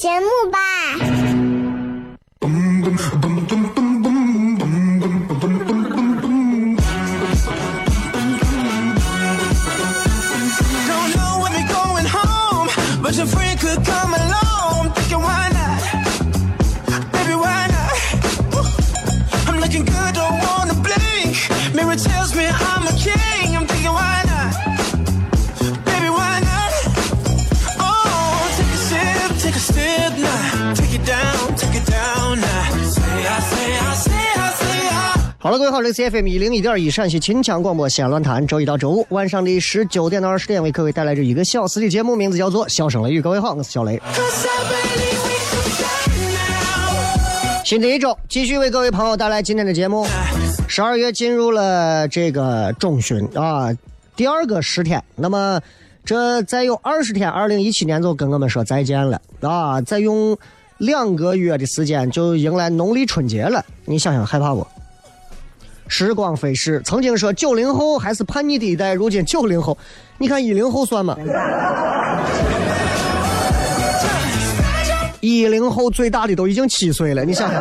节目 C F M 一零一点一陕西秦腔广播西安论坛，周一到周五晚上的十九点到二十点，为各位带来这一个小时的节目，名字叫做《笑声雷雨》。各位好，我是小雷。新的一周，继续为各位朋友带来今天的节目。十二月进入了这个中旬啊，第二个十天，那么这再有二十天，二零一七年就跟我们说再见了啊！再用两个月的时间就迎来农历春节了，你想想害怕不？时光飞逝，曾经说九零后还是叛逆的一代，如今九零后，你看一零后算吗？一零后最大的都已经七岁了，你想想。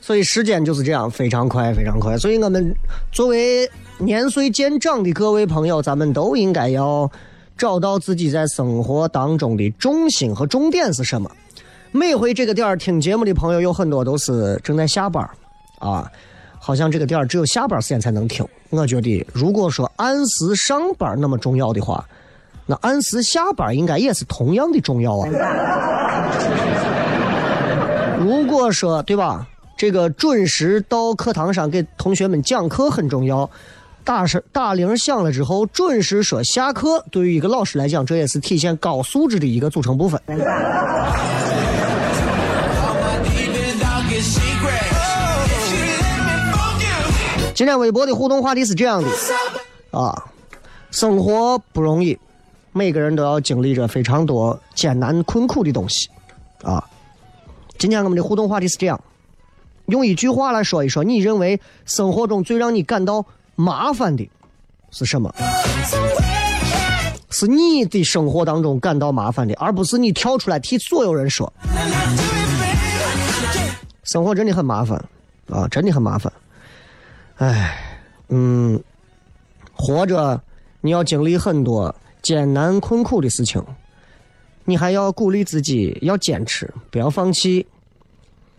所以时间就是这样，非常快，非常快。所以我们作为年岁渐长的各位朋友，咱们都应该要找到自己在生活当中的重心和重点是什么。每回这个点儿听节目的朋友有很多都是正在下班啊，好像这个点儿只有下班时间才能听。我觉得，如果说按时上班那么重要的话，那按时下班应该也是同样的重要啊。如果说对吧，这个准时到课堂上给同学们讲课很重要，打声打铃响了之后准时说下课，对于一个老师来讲，这也是体现高素质的一个组成部分。今天微博的互动话题是这样的啊，生活不容易，每个人都要经历着非常多艰难困苦的东西啊。今天我们的互动话题是这样，用一句话来说一说，你认为生活中最让你感到麻烦的是什么？是你的生活当中感到麻烦的，而不是你跳出来替所有人说。生活真的很麻烦啊，真的很麻烦。唉，嗯，活着你要经历很多艰难困苦的事情，你还要鼓励自己要坚持，不要放弃。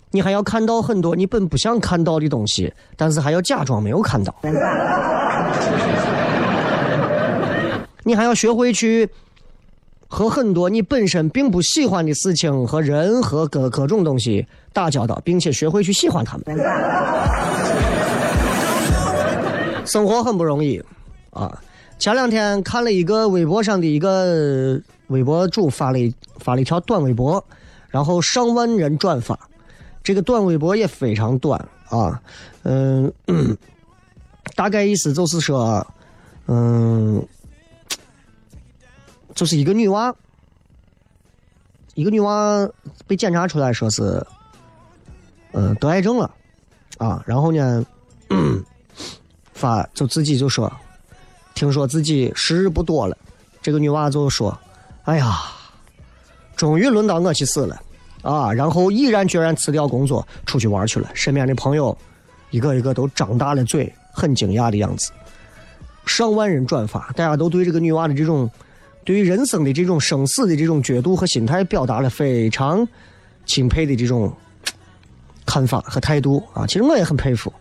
你还要看到很多你本不想看到的东西，但是还要假装没有看到。你还要学会去和很多你本身并不喜欢的事情和人和各各种东西打交道，并且学会去喜欢他们。生活很不容易，啊！前两天看了一个微博上的一个微博主发了发了一条短微博，然后上万人转发。这个短微博也非常短啊，嗯，大概意思就是说，嗯，就是一个女娃，一个女娃被检查出来说是，嗯，得癌症了。啊，然后呢，发就自己就说，听说自己时日不多了，这个女娃就说，哎呀，终于轮到我去死了啊！然后毅然决然辞掉工作，出去玩去了。身边的朋友一个一个都张大了嘴，很惊讶的样子。上万人转发，大家都对这个女娃的这种对于人生的这种生死的这种角度和心态，表达了非常钦佩的这种看法和态度啊！其实我也很佩服。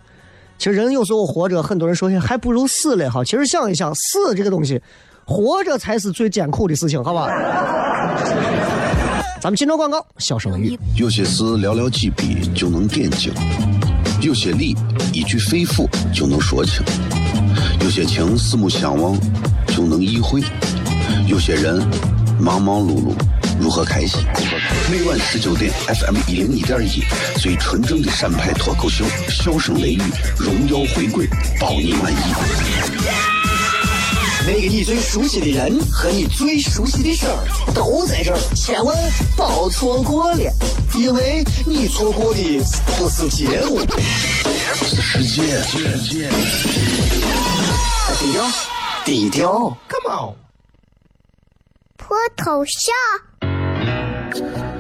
其实人有时候活着，很多人说还不如死了哈。其实想一想，死这个东西，活着才是最艰苦的事情，好吧？咱们进入广告，笑声雷雨。有些事寥寥几笔就能点睛，有些理一句肺腑就能说清，有些情四目相望就能意会，有些人忙忙碌碌如何开心？每晚十九点，FM 一零一点一，最纯正的陕派脱口秀，笑声雷雨，荣耀回归，包你满意。那个你最熟悉的人和你最熟悉的事儿都在这儿，千万别错过了，因为你错过的不是节目，是世界。低调，低调，Come on，脱头像？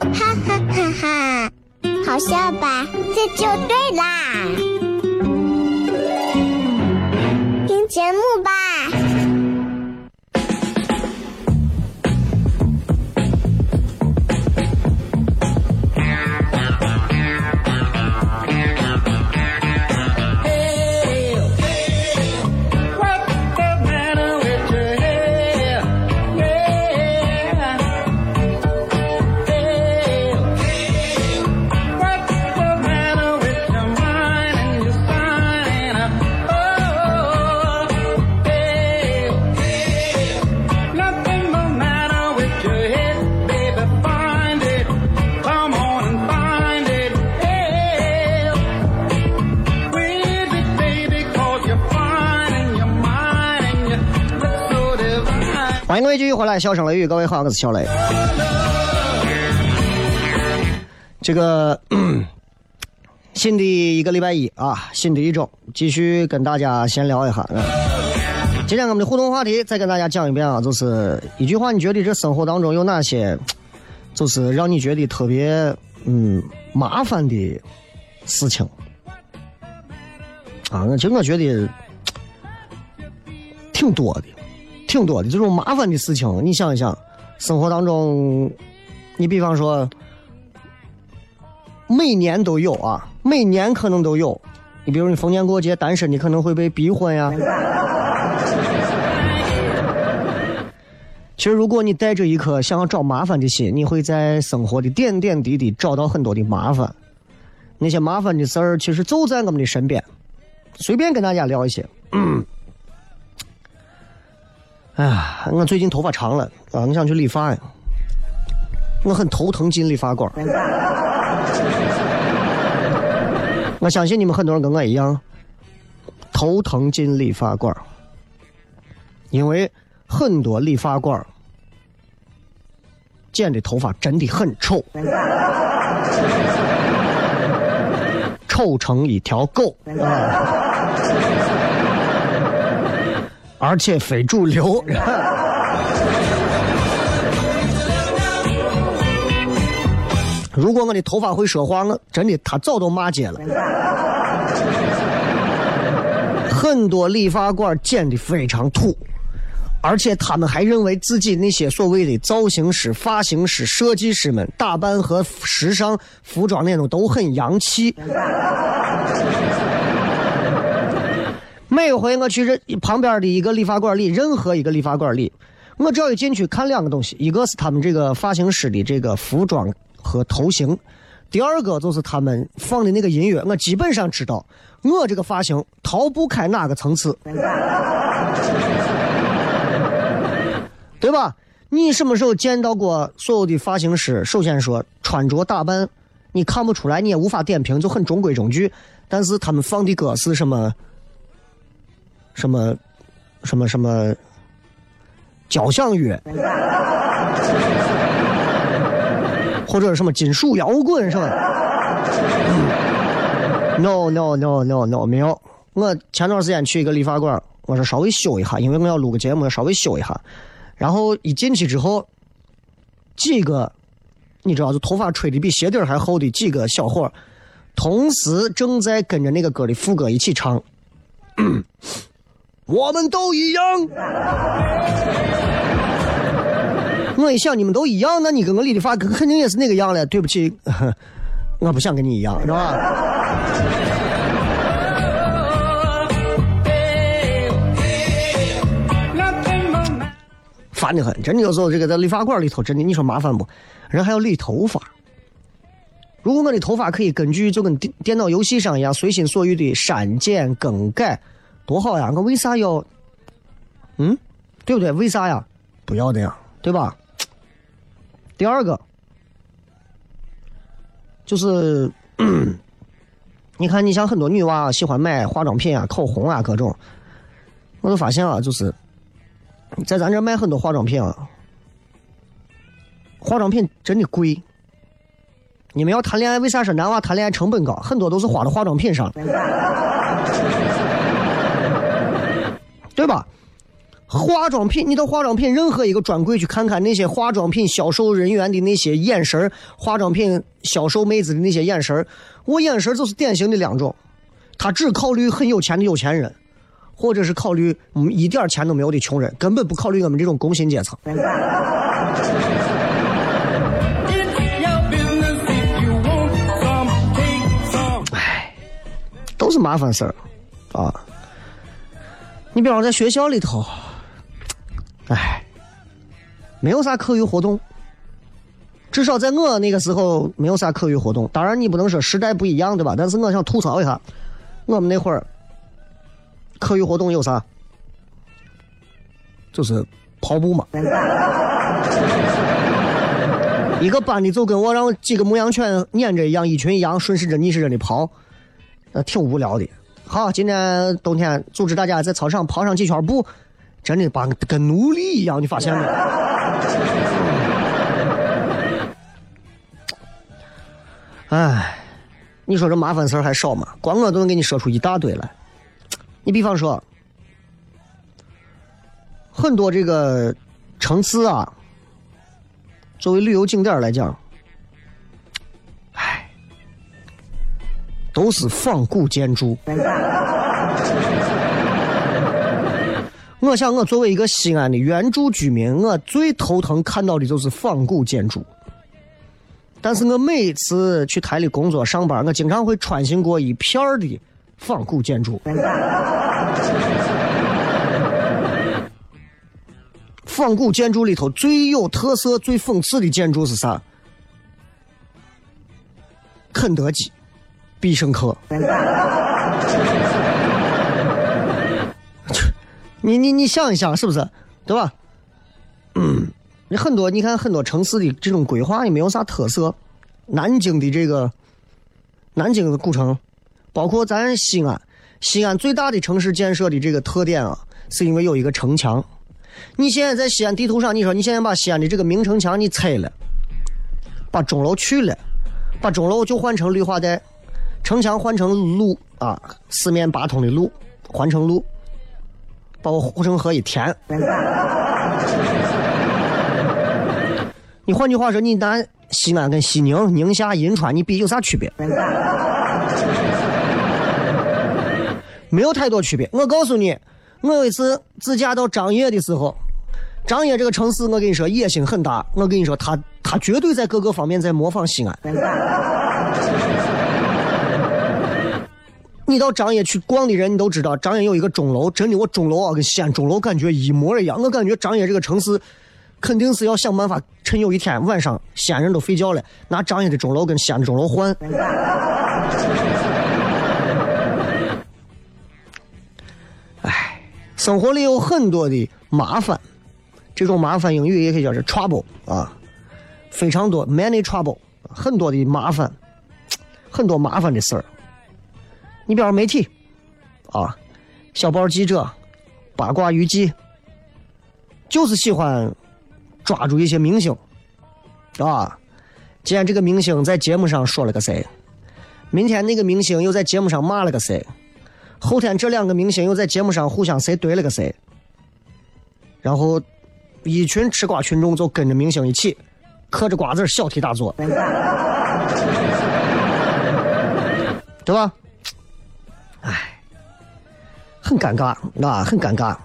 哈哈哈哈！好笑吧？这就对啦。听节目吧。欢迎各位继续回来，笑声雷雨，各位好，我是小雷。这个新的一个礼拜一啊，新的一周，继续跟大家闲聊一下。今天我们的互动话题再跟大家讲一遍啊，就是一句话，你觉得这生活当中有哪些，就是让你觉得特别嗯麻烦的事情啊？其实我觉得挺多的。挺多的这种麻烦的事情，你想一想，生活当中，你比方说，每年都有啊，每年可能都有。你比如你逢年过节单身，你可能会被逼婚呀。其实，如果你带着一颗想要找麻烦的心，你会在生活的点点滴滴找到很多的麻烦。那些麻烦的事儿，其实就在我们的身边。随便跟大家聊一些。嗯。哎呀，我最近头发长了啊，我想去理发呀。我很头疼进理发馆。我相信你们很多人跟我一样，头疼进理发馆，因为很多理发馆剪的头发真的很丑，丑成一条狗啊。而且非主流。如果我的头发会说话，我真的他早都骂街了。很多理发馆剪的非常土，而且他们还认为自己那些所谓的造型师、发型师、设计师们打扮和时尚服装那种都很洋气。每回我去任旁边的一个理发馆里，任何一个理发馆里，我只要一进去看两个东西，一个是他们这个发型师的这个服装和头型，第二个就是他们放的那个音乐，我基本上知道，我这个发型逃不开哪个层次，对吧？你什么时候见到过所有的发型师？首先说穿着打扮，你看不出来，你也无法点评，就很中规中矩。但是他们放的歌是什么？什么？什么什么？交响乐，或者什么金属摇滚，是吧？No no no no no，没有。我前段时间去一个理发馆，我说稍微修一下，因为我要录个节目，稍微修一下。然后一进去之后，几个你知道，就头发吹的比鞋底还厚的几个小伙，同时正在跟着那个歌的副歌一起唱。我们都一样。我一想，你们都一样，那你跟我理的发肯定也是那个样了。对不起，我不想跟你一样，是吧？烦的很，真的有时候这个在理发馆里头，真的你说麻烦不？人还要理头发。如果我的头发可以根据就跟电电脑游戏上一样，随心所欲的删减更改。多好呀！我为啥要？嗯，对不对？为啥呀？不要的呀，对吧？第二个就是，你看，你像很多女娃喜欢买化妆品啊、口红啊各种，我都发现啊，就是在咱这卖很多化妆品啊，化妆品真的贵。你们要谈恋爱，为啥说男娃谈恋爱成本高？很多都是花到化妆品上。对吧？化妆品，你到化妆品任何一个专柜去看看那些化妆品销售人员的那些眼神化妆品销售妹子的那些眼神我眼神就是典型的两种，他只考虑很有钱的有钱人，或者是考虑嗯一点钱都没有的穷人，根本不考虑我们这种工薪阶层。唉，都是麻烦事儿，啊。你比方在学校里头，哎，没有啥课余活动，至少在我那个时候没有啥课余活动。当然，你不能说时代不一样，对吧？但是我想吐槽一下，我们那会儿课余活动有啥？就是跑步嘛。一个班的就跟我让几个牧羊犬撵着一样，一群羊顺时针逆时针的跑，那挺无聊的。好，今天冬天组织大家在操场跑上几圈步，真的把跟奴隶一样，你发现没？哎，你说这麻烦事儿还少吗？光我都能给你说出一大堆来。你比方说，很多这个城市啊，作为旅游景点来讲。都是仿古建筑。我想，我作为一个西安的原住居民，我最头疼看到的就是仿古建筑。但是我每一次去台里工作上班，我经常会穿行过一片儿的仿古建筑。仿古建筑里头最有特色、最讽刺的建筑是啥？肯德基。必胜客，你你你想一想，是不是？对吧？嗯，你很多，你看很多城市的这种规划也没有啥特色。南京的这个南京的古城，包括咱西安，西安最大的城市建设的这个特点啊，是因为有一个城墙。你现在在西安地图上，你说你现在把西安的这个明城墙你拆了，把钟楼去了，把钟楼就换成绿化带。城墙换成路啊，四面八通的路换成路，把我护城河一填。你换句话说，你拿西安跟西宁、宁夏、银川，你比有啥区别？没有太多区别。我告诉你，我有一次自驾到张掖的时候，张掖这个城市，我跟你说野心很大。我跟你说，他他绝对在各个方面在模仿西安。你到张掖去逛的人，你都知道张掖有一个钟楼，真的，我钟楼啊跟西安钟楼感觉一模一样。我感觉张掖这个城市肯定是要想办法趁有一天晚上西安人都睡觉了，拿张掖的钟楼跟西安的钟楼换。哎，生活里有很多的麻烦，这种麻烦英语也可以叫是 trouble 啊，非常多，many trouble，很多的麻烦，很多麻烦的事儿。你比方媒体啊，小报记者、八卦娱记，就是喜欢抓住一些明星啊。今天这个明星在节目上说了个谁，明天那个明星又在节目上骂了个谁，后天这两个明星又在节目上互相谁怼了个谁，然后一群吃瓜群众就跟着明星一起嗑着瓜子小题大做，对吧？唉，很尴尬啊，很尴尬。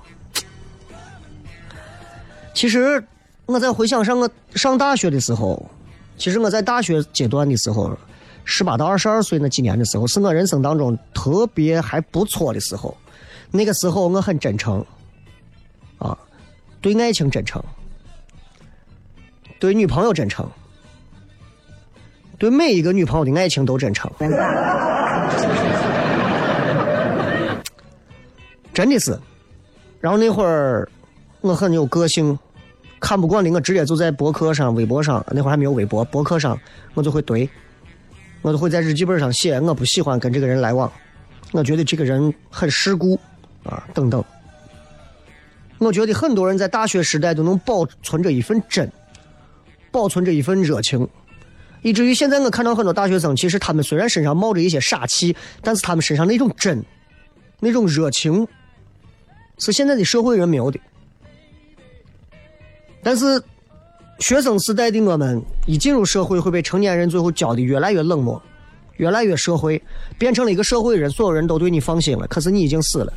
其实我在回想上我上大学的时候，其实我在大学阶段的时候，十八到二十二岁那几年的时候，是我人生当中特别还不错的时候。那个时候我很真诚，啊，对爱情真诚，对女朋友真诚，对每一个女朋友的爱情都真诚。真的是，然后那会儿我很有个性，看不惯的我直接就在博客上、微博上，那会儿还没有微博，博客上我就会怼，我就会在日记本上写，我不喜欢跟这个人来往，我觉得这个人很世故啊等等。我觉得很多人在大学时代都能保存着一份真，保存着一份热情，以至于现在我看到很多大学生，其实他们虽然身上冒着一些傻气，但是他们身上那种真，那种热情。是现在的社会人没有的，但是学生时代的我们一进入社会，会被成年人最后教的越来越冷漠，越来越社会，变成了一个社会人，所有人都对你放心了，可是你已经死了。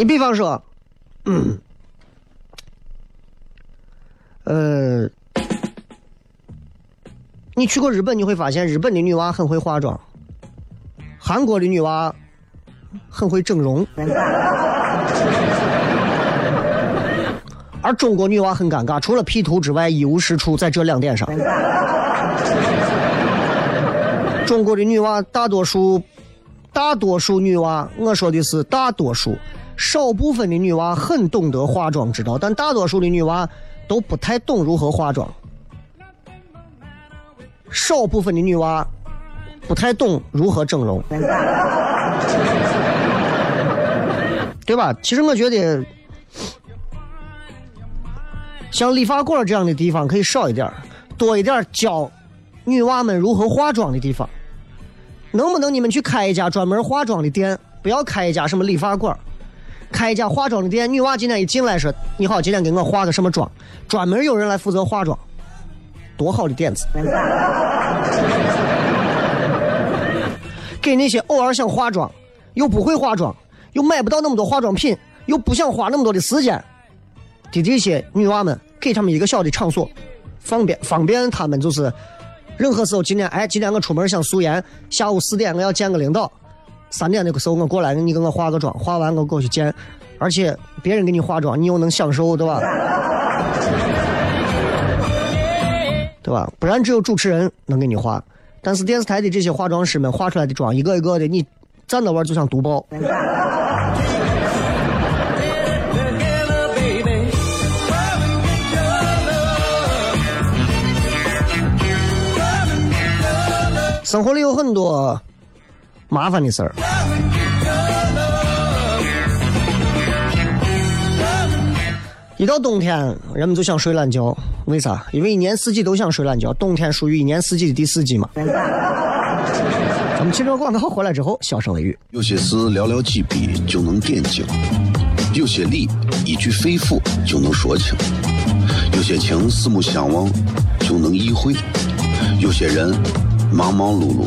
你比方说，嗯，呃，你去过日本，你会发现日本的女娃很会化妆，韩国的女娃很会整容，而中国女娃很尴尬，除了 P 图之外一无是处，在这两点上，中国的女娃大多数。大多数女娃，我说的是大多数，少部分的女娃很懂得化妆之道，但大多数的女娃都不太懂如何化妆。少部分的女娃不太懂如何整容，对吧？其实我觉得，像理发馆这样的地方可以少一点，多一点教女娃们如何化妆的地方。能不能你们去开一家专门化妆的店？不要开一家什么理发馆，开一家化妆的店。女娃今天一进来说：“你好，今天给我化个什么妆？”专门有人来负责化妆，多好的点子！给那些偶尔想化妆又不会化妆又买不到那么多化妆品又不想花那么多的时间的这些女娃们，给他们一个小的场所，方便方便他们就是。任何时候，今天哎，今天我出门想素颜，下午四点我要见个领导，三点那个时候我过来，你给我化个妆，化完我过去见，而且别人给你化妆，你又能享受，对吧？对吧？不然只有主持人能给你化，但是电视台的这些化妆师们化出来的妆，一个一个的，你站那玩就像毒爆。生活里有很多麻烦的事儿。一到冬天，人们就想睡懒觉，为啥？因为一年四季都想睡懒觉，冬天属于一年四季的第四季嘛。咱们汽车广告回来之后，小声雷雨。有些事寥寥几笔就能点睛，有些理一句肺腑就能说清，有些情四目相望就能意会，有些人。忙忙碌碌，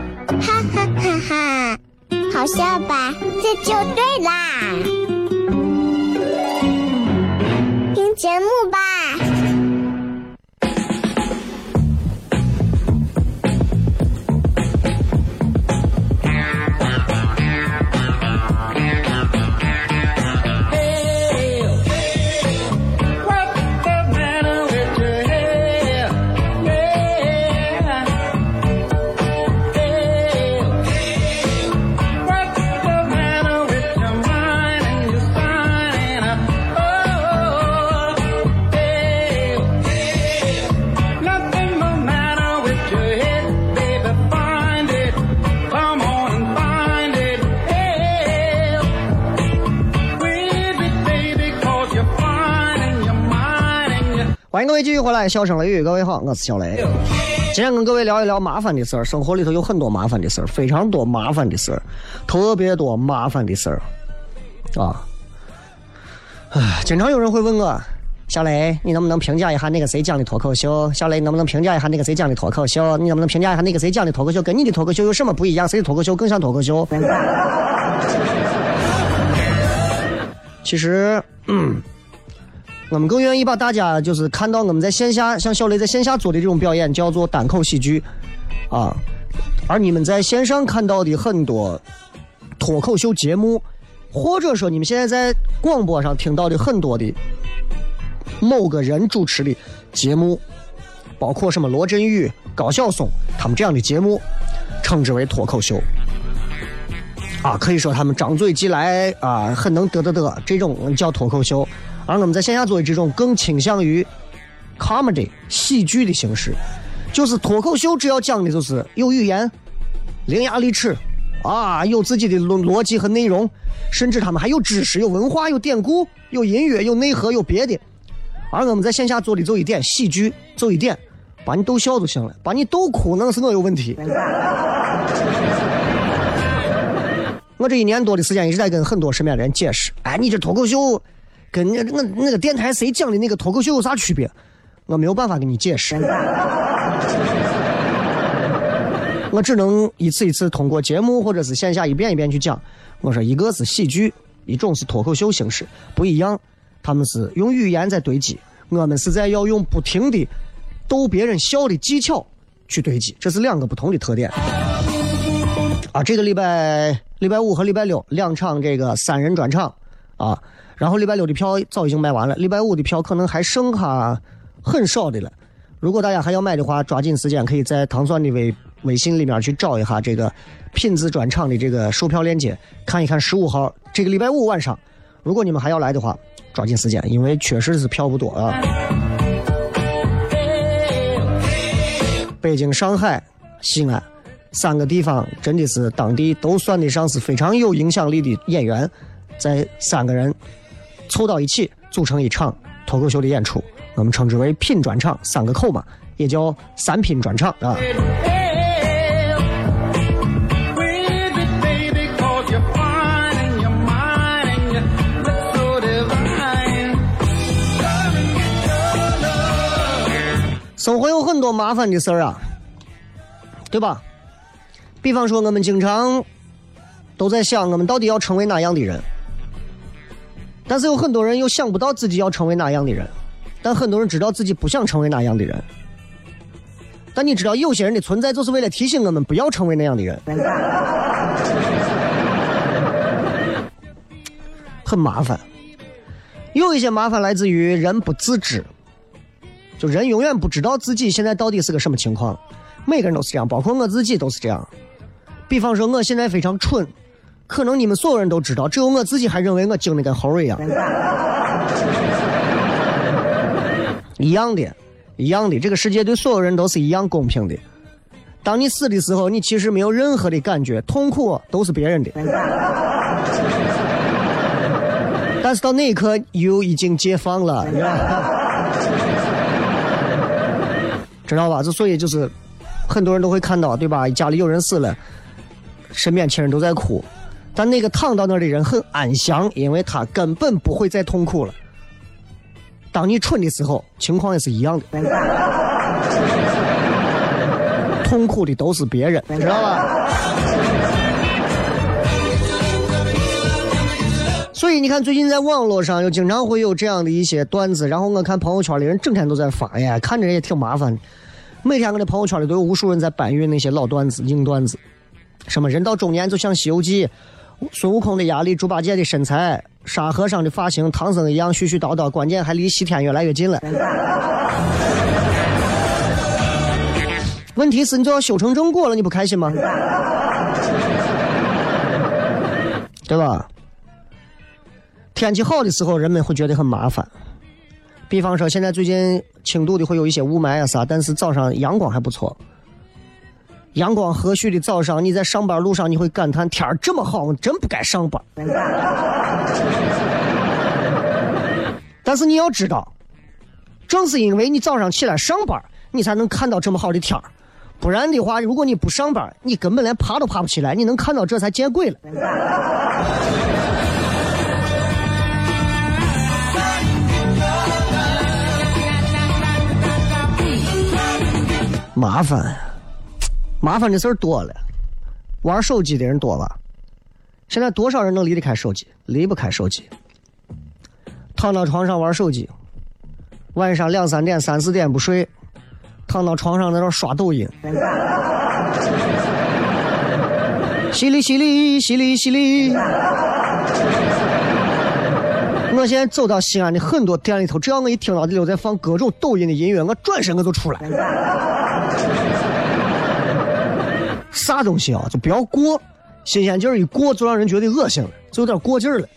哈哈哈哈！好笑吧？这就对啦。听节目吧。欢迎各位继续回来，笑声雷雨，各位好，我是小雷。今天跟各位聊一聊麻烦的事儿，生活里头有很多麻烦的事儿，非常多麻烦的事儿，特别多麻烦的事儿啊！唉，经常有人会问我，小雷，你能不能评价一下那个谁讲的脱口秀？小雷，能不能评价一下那个谁讲的脱口秀？你能不能评价一下那个谁讲的脱口秀跟你的脱口秀有什么不一样？谁的脱口秀更像脱口秀？其实，嗯。我们更愿意把大家就是看到我们在线下像小雷在线下做的这种表演叫做单口喜剧，啊，而你们在线上看到的很多脱口秀节目，或者说你们现在在广播上听到的很多的某个人主持的节目，包括什么罗振宇、高晓松他们这样的节目，称之为脱口秀，啊，可以说他们张嘴即来啊，很能嘚嘚嘚，这种叫脱口秀。而我们在线下做的这种更倾向于 comedy 喜剧的形式，就是脱口秀，主要讲的就是有语言、伶牙俐齿啊，有自己的逻逻辑和内容，甚至他们还有知识、有文化、有典故、有音乐、有内核、有别的。而我们在线下做的就一点喜剧，就一点，把你逗笑就行了，把你逗哭那是我有问题。我这一年多的时间一直在跟很多身边的人解释，哎，你这脱口秀。跟那那那个电台谁讲的那个脱口秀有啥区别？我没有办法给你解释，我只能一次一次通过节目或者是线下一遍一遍去讲。我说一个是喜剧，一种是脱口秀形式，不一样。他们是用语言在堆积，我们是在要用不停的逗别人笑的技巧去堆积，这是两个不同的特点。啊，这个礼拜礼拜五和礼拜六两场这个三人专场啊。然后礼拜六的票早已经卖完了，礼拜五的票可能还剩下很少的了。如果大家还要买的话，抓紧时间，可以在糖蒜的微微信里面去找一下这个品质专场的这个售票链接，看一看十五号这个礼拜五晚上。如果你们还要来的话，抓紧时间，因为确实是票不多啊。北京、上海、西安三个地方真的是当地都算得上是非常有影响力的演员，在三个人。凑到一起组成一场脱口秀的演出，我们称之为品专场，三个口嘛，也叫三拼专场啊。生活有很多麻烦的事儿啊，对吧？比方说，我们经常都在想，我们到底要成为哪样的人？但是有很多人又想不到自己要成为哪样的人，但很多人知道自己不想成为哪样的人。但你知道，有些人的存在就是为了提醒我们不要成为那样的人，很麻烦。有一些麻烦来自于人不自知，就人永远不知道自己现在到底是个什么情况。每个人都是这样，包括我自己都是这样。比方说，我现在非常蠢，可能你们所有人都知道，只有我自己还认为我精的跟猴一样。一样的，一样的，这个世界对所有人都是一样公平的。当你死的时候，你其实没有任何的感觉，痛苦都是别人的。但是到那一刻，又已经解放了，知道吧？之所以就是很多人都会看到，对吧？家里有人死了，身边亲人都在哭，但那个躺到那儿的人很安详，因为他根本不会再痛苦了。当你蠢的时候，情况也是一样的，痛苦的都是别人，知道吧？所以你看，最近在网络上又经常会有这样的一些段子，然后我看朋友圈里人整天都在发，哎呀，看着也挺麻烦的。每天我的朋友圈里都有无数人在搬运那些老段子、硬段子，什么人到中年就像《西游记》，孙悟空的压力，猪八戒的身材。沙和尚的发型，唐僧一样絮絮叨叨，关键还离西天越来越近了。问题是，你就要修成正果了，你不开心吗？对吧？天气好的时候，人们会觉得很麻烦。比方说，现在最近轻度的会有一些雾霾啊啥，但是早上阳光还不错。阳光和煦的早上，你在上班路上，你会感叹天儿这么好，我真不该上班。但是你要知道，正是因为你早上起来上班，你才能看到这么好的天儿。不然的话，如果你不上班，你根本连爬都爬不起来。你能看到这才见鬼了。麻烦。麻烦的事儿多了，玩手机的人多了。现在多少人能离得开手机？离不开手机。躺到床上玩手机，晚上两三点、三四点不睡，躺到床上在那刷抖音。淅沥淅沥淅沥淅沥。我现在走到西安的很多店里头，只要我一听到里头在放各种抖音的音乐，我转身我就出来。啥东西啊，就不要过，新鲜劲儿一过就让人觉得恶心了，就有点过劲儿了。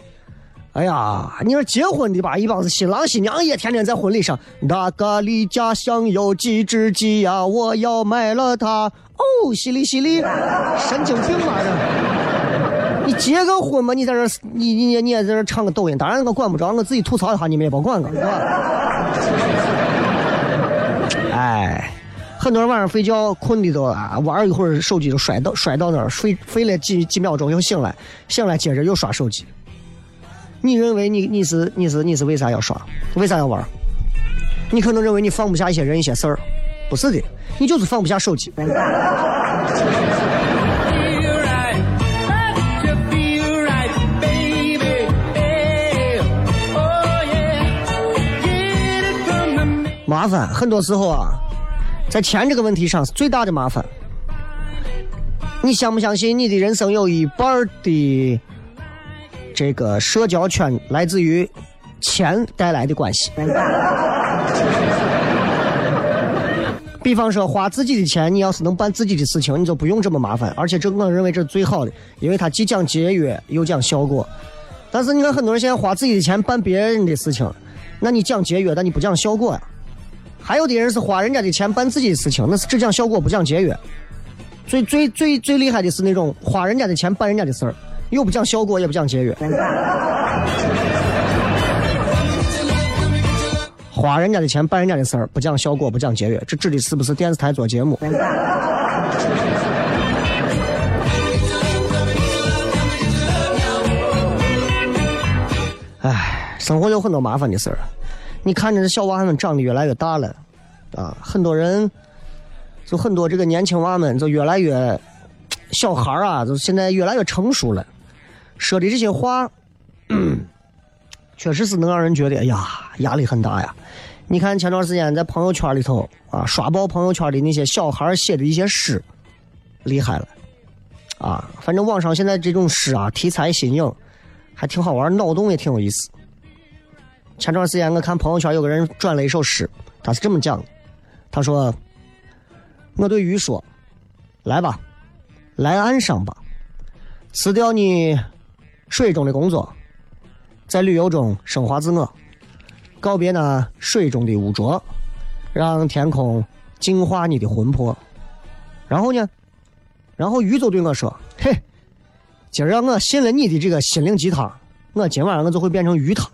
哎呀，你说结婚的吧，一帮子新郎新娘也天天在婚礼上，那个离家乡有几只鸡呀，我要买了它。哦，淅沥淅沥，神经病嘛这！你结个婚嘛，你在这，你你你也在这唱个抖音，当然我管不着，我自己吐槽一下，你们也别管我，是吧？哎。很多人晚上睡觉困的都啊，玩一会儿手机就摔到摔到那儿，睡睡了几几秒钟又醒来，醒来接着又刷手机。你认为你你是你是你是为啥要刷？为啥要玩？你可能认为你放不下一些人一些事儿，不是的，你就是放不下手机。麻烦，很多时候啊。在钱这个问题上是最大的麻烦。你相不相信你的人生有一半的这个社交圈来自于钱带来的关系？比方说花自己的钱，你要是能办自己的事情，你就不用这么麻烦。而且这我认为这是最好的，因为它既讲节约又讲效果。但是你看很多人现在花自己的钱办别人的事情，那你讲节约，但你不讲效果呀。还有的人是花人家的钱办自己的事情，那是只讲效果不讲节约。最最最最厉害的是那种花人家的钱办人家的事儿，又不讲效果也不讲节约。花人家的钱办人家的事儿，不讲效果不讲节约，这指的是不是电视台做节目？唉，生活有很多麻烦的事儿。你看着这小娃们长得越来越大了，啊，很多人，就很多这个年轻娃们就越来越，小孩啊，就现在越来越成熟了，说的这些话，确实是能让人觉得，哎呀，压力很大呀。你看前段时间在朋友圈里头啊，刷爆朋友圈的那些小孩写的一些诗，厉害了啊！反正网上现在这种诗啊，题材新颖，还挺好玩，脑洞也挺有意思。前段时间我看朋友圈有个人转了一首诗，他是这么讲的：他说，我对鱼说，来吧，来岸上吧，辞掉你水中的工作，在旅游中升华自我。告别那水中的污浊，让天空净化你的魂魄。然后呢？然后鱼就对我说：“嘿，今儿让我信了你的这个心灵鸡汤，我今晚上我就会变成鱼汤。”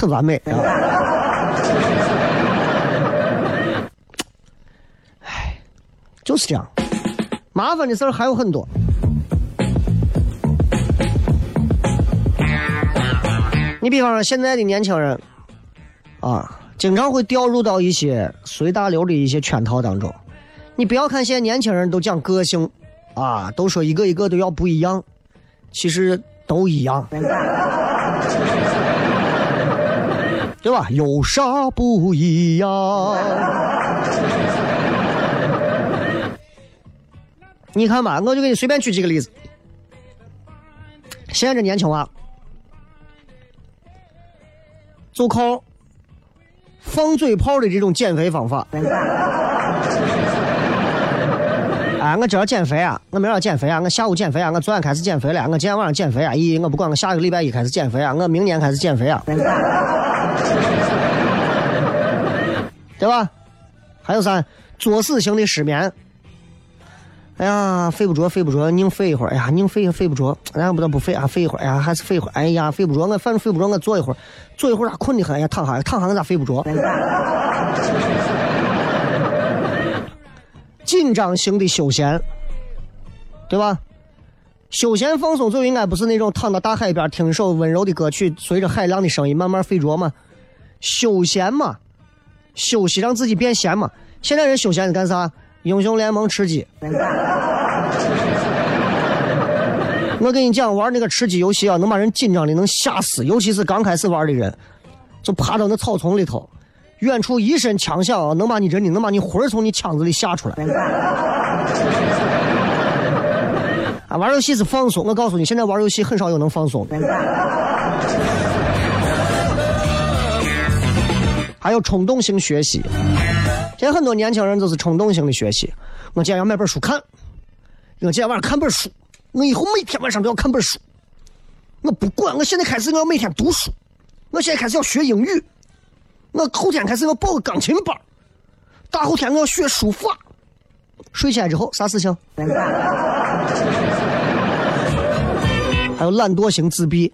很完美啊！哎，就是这样，麻烦的事儿还有很多。你比方说，现在的年轻人，啊，经常会掉入到一些随大流的一些圈套当中。你不要看现在年轻人都讲个性，啊，都说一个一个都要不一样，其实都一样，对吧？有啥不一样？你看吧，我就给你随便举几个例子。现在这年轻娃。就靠放嘴炮的这种减肥方法。哎，我今儿减肥啊，我明儿减肥啊，我下午减肥啊，我昨天开始减肥了，我今天晚上减肥啊，咦，我不管，我下个礼拜一开始减肥啊，我明年开始减肥啊，对吧？还有啥？作死型的失眠。哎呀，睡不着，睡不着，宁睡一会儿。哎呀，宁睡也睡不着，然后不得不睡啊，睡一会儿。哎呀，还是睡一会儿。哎呀，睡不着，我反正睡不着，我坐一会儿，坐一会儿咋困的很？呀，躺下，躺下我咋睡不着？紧张型的休闲，对吧？休闲放松就应该不是那种躺到大海边听一首温柔的歌曲，随着海浪的声音慢慢睡着嘛？休闲嘛，休息让自己变闲嘛。现在人休闲是干啥？英雄联盟吃鸡，我跟你讲，玩那个吃鸡游戏啊，能把人紧张的能吓死，尤其是刚开始玩的人，就趴到那草丛里头，远处一声枪响，能把你真的能把你魂儿从你腔子里吓出来。啊，玩游戏是放松，我告诉你，现在玩游戏很少有能放松的。还有冲动性学习。现在很多年轻人都是冲动性的学习。我今天要买本书看，我今天晚上看本书，我以后每天晚上都要看本书。我不管，我现在开始我要每天读书，我现在开始要学英语，我后天开始要报个钢琴班，大后天我要学书法。睡起来之后啥事情？还有懒惰型自闭。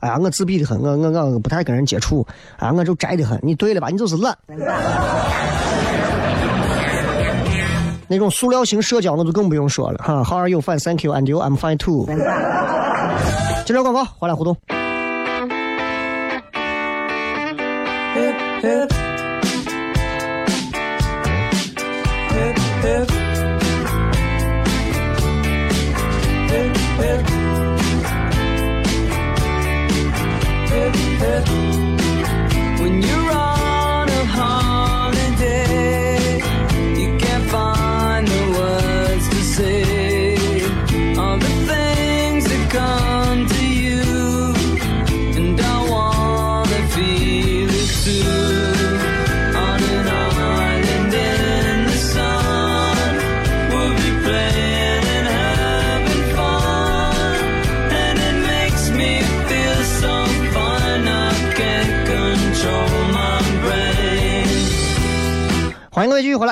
哎呀，我自闭的很，我我我不太跟人接触，哎，我就宅的很。你对了吧？你就是懒。那种塑料型社交，我就更不用说了哈。How are you? Fine, thank you. And you? I'm fine too. 接着广告，回来互动。hip, hip, hip, hip, hip, hip, hip.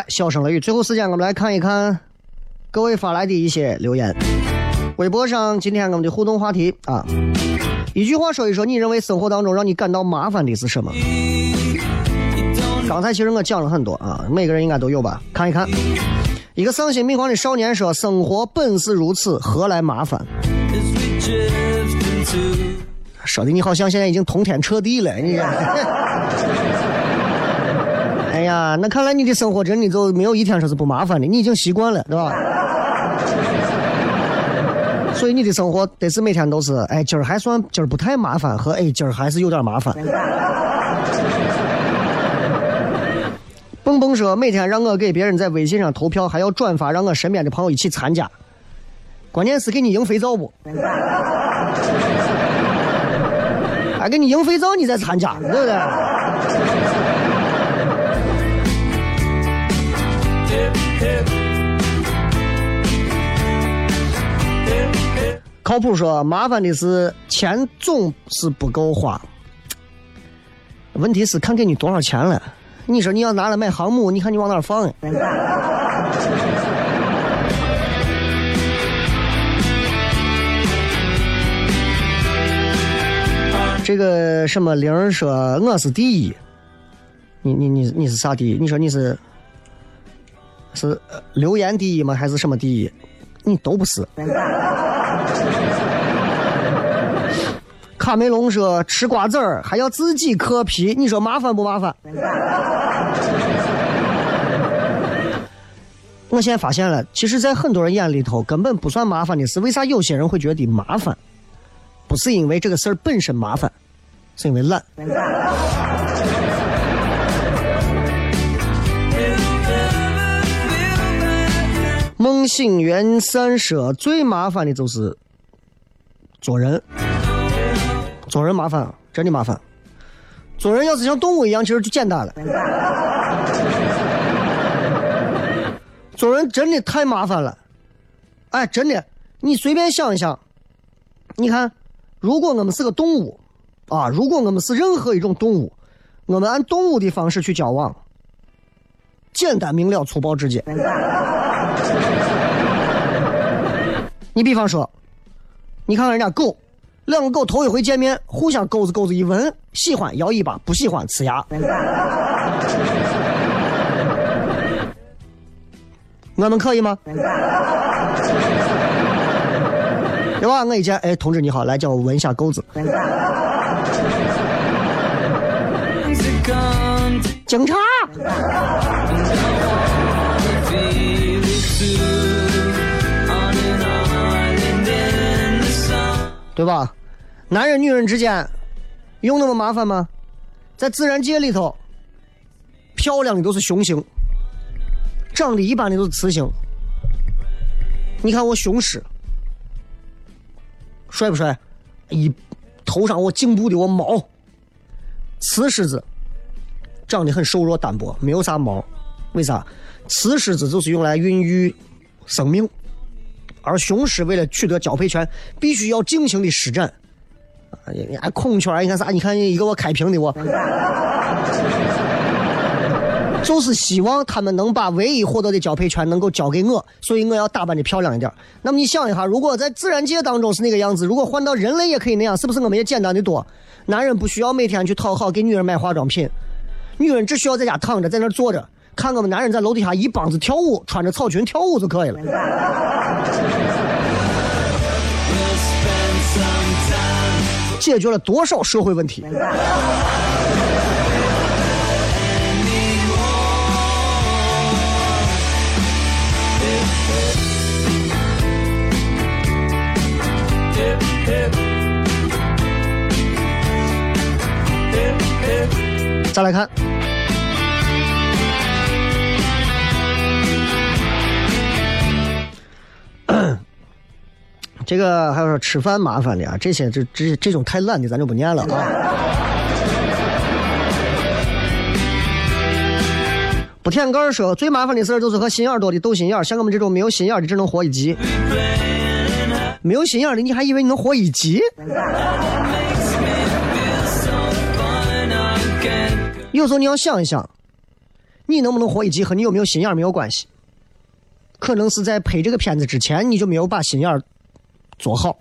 来，笑声雷雨。最后时间，我们来看一看各位发来的一些留言。微博上今天我们的互动话题啊，一句话说一说，你认为生活当中让你感到麻烦的是什么？刚才其实我讲了很多啊，每个人应该都有吧？看一看，一个丧心病狂的少年说：“生活本是如此，何来麻烦？”说的你好像现在已经通天彻地了，你。哎呀，那看来你的生活真的就没有一天说是不麻烦的，你已经习惯了，对吧？所以你的生活得是每天都是，哎，今儿还算今儿不太麻烦，和哎今儿还是有点麻烦。蹦蹦说每天让我给别人在微信上投票，还要转发，让我身边的朋友一起参加。关键是给你赢肥皂不？哎，给你赢肥皂你再参加，对不对？靠谱说，麻烦的是钱总是不够花，问题是看给你多少钱了。你说你要拿来买航母，你看你往哪儿放？这个什么玲说我是第一，你你你你是啥第一？你说你是是留言第一吗？还是什么第一？你都不是。卡梅隆说吃瓜子儿还要自己嗑皮，你说麻烦不麻烦？我现在发现了，其实，在很多人眼里头，根本不算麻烦的是，为啥有些人会觉得麻烦？不是因为这个事儿本身麻烦，是因为懒。梦醒缘散说最麻烦的就是做人，做人麻烦，真的麻烦。做人要是像动物一样，其实就简单了。做人真的太麻烦了，哎，真的，你随便想一想，你看，如果我们是个动物，啊，如果我们是任何一种动物，我们按动物的方式去交往，简单明了，粗暴直接。你比方说，你看看人家狗，两个狗头一回见面，互相钩子钩子一闻，喜欢摇尾巴，不喜欢呲牙。我们可以吗？对吧？我一见，哎，同志你好，来叫我闻一下钩子。警察。对吧？男人女人之间用那么麻烦吗？在自然界里头，漂亮的都是雄性，长得一般的都是雌性。你看我雄狮，帅不帅？一头上我颈部的我毛，雌狮子长得很瘦弱单薄，没有啥毛。为啥？雌狮子就是用来孕育生命。而雄狮为了取得交配权，必须要尽情的施展。啊，你看孔雀，你看啥？你看一个我开屏的我，就是希望他们能把唯一获得的交配权能够交给我，所以我要打扮的漂亮一点。那么你想一下，如果在自然界当中是那个样子，如果换到人类也可以那样，是不是我们也简单的多？男人不需要每天去讨好给女人买化妆品，女人只需要在家躺着，在那坐着。看我们男人在楼底下一帮子跳舞，穿着草裙跳舞就可以了。解决了多少社会问题？再来看。这个还有说吃饭麻烦的啊，这些这这这种太懒的咱就不念了啊。不舔盖说最麻烦的事儿就是和心眼多的斗心眼像我们这种没有心眼的只能活一集。没有心眼的你还以为你能活一集？有时候你要想一想，你能不能活一集和你有没有心眼没有关系。可能是在拍这个片子之前你就没有把心眼做好，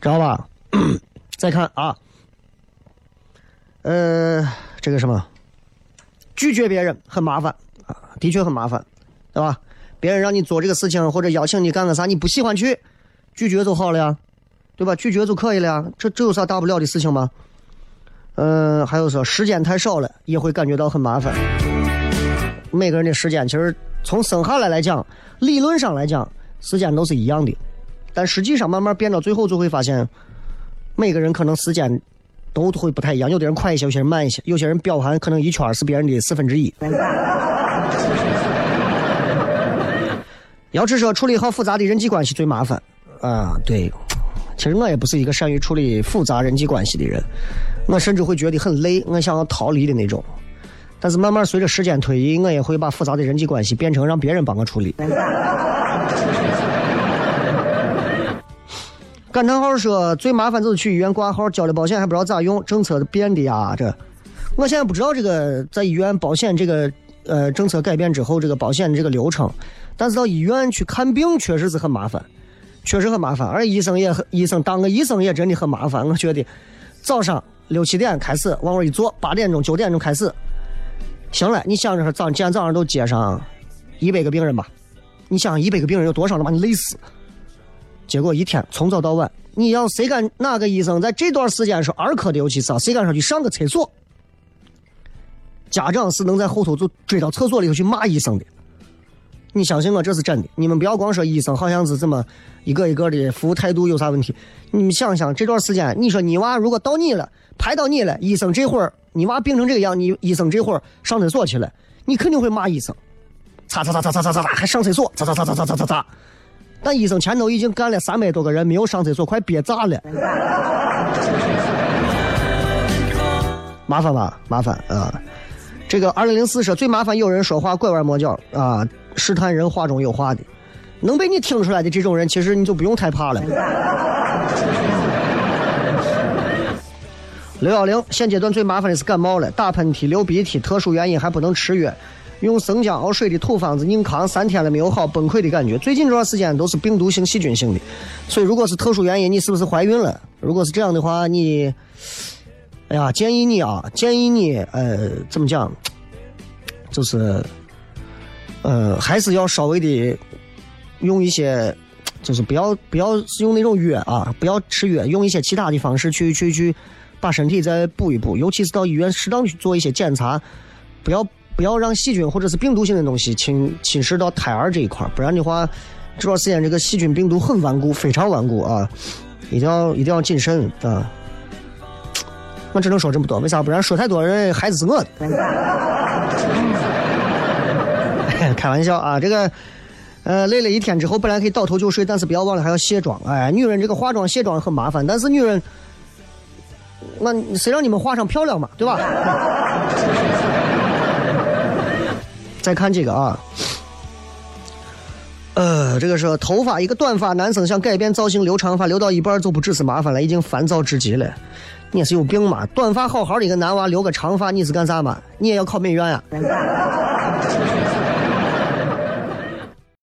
知道吧？再看啊，呃，这个什么，拒绝别人很麻烦啊，的确很麻烦，对吧？别人让你做这个事情或者邀请你干个啥，你不喜欢去，拒绝就好了呀，对吧？拒绝就可以了呀，这这有啥大不了的事情吗？嗯，还有说时间太少了，也会感觉到很麻烦。每个人的时间其实从生下来来讲，理论上来讲，时间都是一样的，但实际上慢慢变到最后，就会发现，每个人可能时间都会不太一样，有的人快一些，有些人慢一些，有些人表盘可能一圈是别人的四分之一。要只说处理好复杂的人际关系最麻烦啊，对，其实我也不是一个善于处理复杂人际关系的人，我甚至会觉得很累，我想要逃离的那种。但是慢慢随着时间推移，我也会把复杂的人际关系变成让别人帮我处理。感叹号说最麻烦就是去医院挂号，交了保险还不知道咋用，政策变的呀，这我现在不知道这个在医院保险这个呃政策改变之后这个保险的这个流程，但是到医院去看病确实是很麻烦，确实很麻烦，而医生也很医生当个医生也真的很麻烦，我觉得早上六七点开始往那一坐，八点钟九点钟开始。行了，你想着说早今天早上都接上一百个病人吧，你想一百个病人有多少能把你累死？结果一天从早到晚，你要谁敢哪个医生在这段时间是儿科的，尤其是谁敢上去上个厕所？家长是能在后头就追到厕所里头去骂医生的。你相信我，这是真的。你们不要光说医生好像是怎么一个一个的服务态度有啥问题。你们想想这段时间，你说你娃如果到你了，排到你了，医生这会儿。你娃病成这个样，你医生这会儿上厕所去了，你肯定会骂医生，擦擦擦擦擦擦擦，还上厕所，擦擦擦擦擦擦擦擦。但医生前头已经干了三百多个人没有上厕所，快憋炸了。麻烦吧，麻烦啊！这个二零零四说最麻烦有人说话拐弯抹角啊，试探人话中有话的，能被你听出来的这种人，其实你就不用太怕了。六幺零，现阶段最麻烦的是感冒了，打喷嚏、流鼻涕，特殊原因还不能吃药，用生姜熬水的土方子硬扛三天了没有好，崩溃的感觉。最近这段时间都是病毒性、细菌性的，所以如果是特殊原因，你是不是怀孕了？如果是这样的话，你，哎呀，建议你啊，建议你，呃，怎么讲？就是，呃，还是要稍微的用一些，就是不要不要用那种药啊，不要吃药，用一些其他的方式去去去。把身体再补一补，尤其是到医院适当去做一些检查，不要不要让细菌或者是病毒性的东西侵侵蚀到胎儿这一块不然的话，这段时间这个细菌病毒很顽固，非常顽固啊，一定要一定要谨慎啊！我只能说这么多，为啥？不然说太多人孩子是我的。开玩笑啊，这个呃累了一天之后本来可以倒头就睡，但是不要忘了还要卸妆。哎，女人这个化妆卸妆很麻烦，但是女人。那谁让你们画上漂亮嘛，对吧？再看这个啊，呃，这个是头发，一个短发男生想改变造型留长发，留到一半就不只是麻烦了，已经烦躁至极了。你是有病吗？短发好好的一个男娃留个长发，你是干啥嘛？你也要考美院呀？